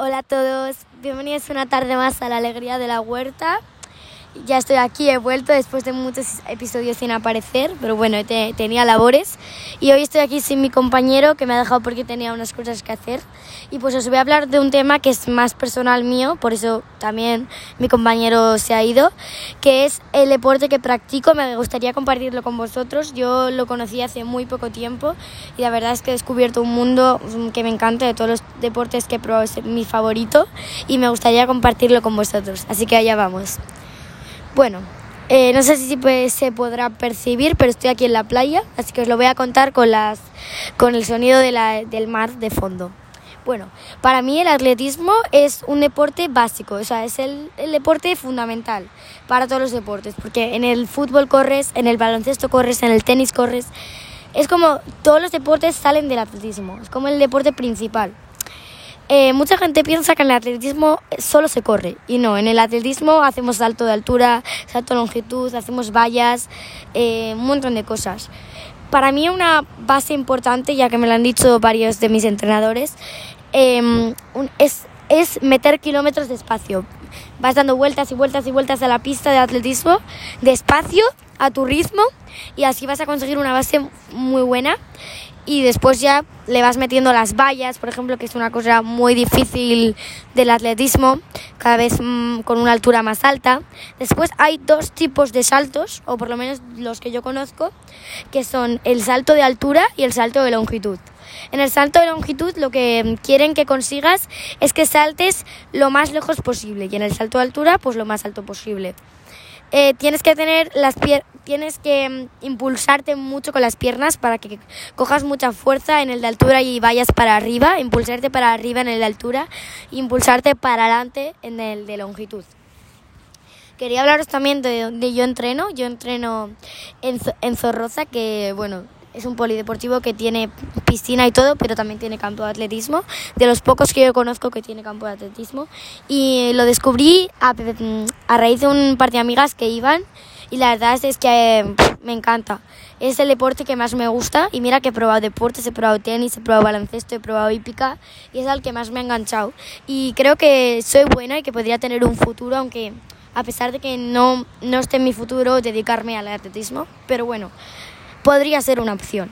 Hola a todos, bienvenidos una tarde más a la alegría de la huerta. Ya estoy aquí, he vuelto después de muchos episodios sin aparecer, pero bueno, tenía labores. Y hoy estoy aquí sin mi compañero que me ha dejado porque tenía unas cosas que hacer. Y pues os voy a hablar de un tema que es más personal mío, por eso también mi compañero se ha ido, que es el deporte que practico. Me gustaría compartirlo con vosotros. Yo lo conocí hace muy poco tiempo y la verdad es que he descubierto un mundo que me encanta de todos los deportes que he probado, es mi favorito y me gustaría compartirlo con vosotros. Así que allá vamos. Bueno, eh, no sé si se podrá percibir, pero estoy aquí en la playa, así que os lo voy a contar con, las, con el sonido de la, del mar de fondo. Bueno, para mí el atletismo es un deporte básico, o sea, es el, el, deporte fundamental para todos los deportes, porque en el fútbol corres, en el baloncesto corres, en el tenis corres. Es como todos los deportes salen del atletismo, es como el deporte principal. Eh, mucha gente piensa que en el atletismo solo se corre y no, en el atletismo hacemos salto de altura, salto de longitud, hacemos vallas, eh, un montón de cosas. Para mí una base importante, ya que me lo han dicho varios de mis entrenadores, em, es, meter kilómetros de espacio. Vas dando vueltas y vueltas y vueltas a la pista de atletismo despacio, a tu ritmo, y así vas a conseguir una base muy buena y después ya le vas metiendo las vallas, por ejemplo, que es una cosa muy difícil del atletismo, cada vez mm, con una altura más alta. Después hay dos tipos de saltos, o por lo menos los que yo conozco, que son el salto de altura y el salto de longitud. En el salto de longitud lo que quieren que consigas es que saltes lo más lejos posible y en el salto de altura pues lo más alto posible. Eh, tienes que tener las tienes que mm, impulsarte mucho con las piernas para que cojas mucha fuerza en el de altura y vayas para arriba, impulsarte para arriba en el de altura, impulsarte para adelante en el de longitud. Quería hablaros también de donde yo entreno. Yo entreno en, en Zorroza, que bueno, es un polideportivo que tiene piscina y todo, pero también tiene campo de atletismo, de los pocos que yo conozco que tiene campo de atletismo. Y lo descubrí a, raíz de un par de amigas que iban y la verdad es que me encanta. Es el deporte que más me gusta y mira que he probado deportes, he probado tenis, he probado baloncesto, he probado hípica y es el que más me ha enganchado. Y creo que soy buena y que podría tener un futuro, aunque a pesar de que no, no esté en mi futuro dedicarme al atletismo, pero bueno, podría ser una opción.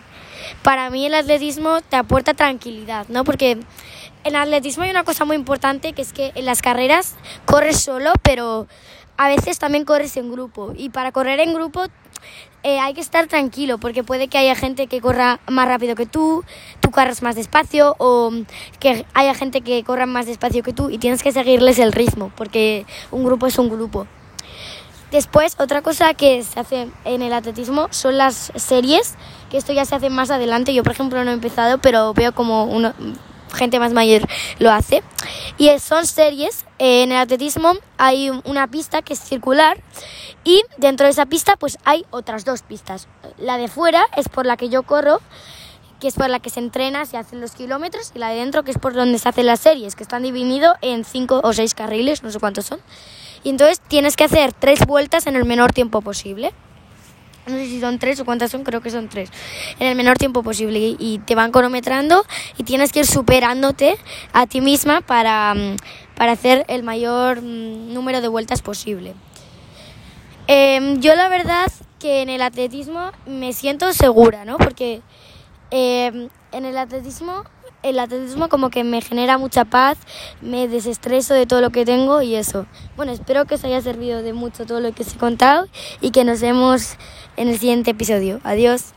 Para mí el atletismo te aporta tranquilidad, ¿no? Porque en atletismo hay una cosa muy importante que es que en las carreras corres solo, pero a veces también corres en grupo. Y para correr en grupo eh, hay que estar tranquilo porque puede que haya gente que corra más rápido que tú, tú corras más despacio o que haya gente que corra más despacio que tú y tienes que seguirles el ritmo porque un grupo es un grupo. Después, otra cosa que se hace en el atletismo son las series, que esto ya se hace más adelante. Yo, por ejemplo, no he empezado, pero veo como gente más mayor lo hace. Y son series. En el atletismo hay una pista que es circular y dentro de esa pista pues hay otras dos pistas. La de fuera es por la que yo corro que es por la que se entrena, se hacen los kilómetros, y la de dentro, que es por donde se hacen las series, que están divididos en cinco o seis carriles, no sé cuántos son. Y entonces tienes que hacer tres vueltas en el menor tiempo posible. No sé si son tres o cuántas son, creo que son tres. En el menor tiempo posible. Y, te van cronometrando y tienes que ir superándote a ti misma para, mm, para hacer el mayor mm, número de vueltas posible. Em, yo la verdad que en el atletismo me siento segura, ¿no? Porque em, en el atletismo el atletismo como que me genera mucha paz, me desestreso de todo lo que tengo y eso. Bueno, espero que os haya servido de mucho todo lo que os he contado y que nos vemos en el siguiente episodio. Adiós.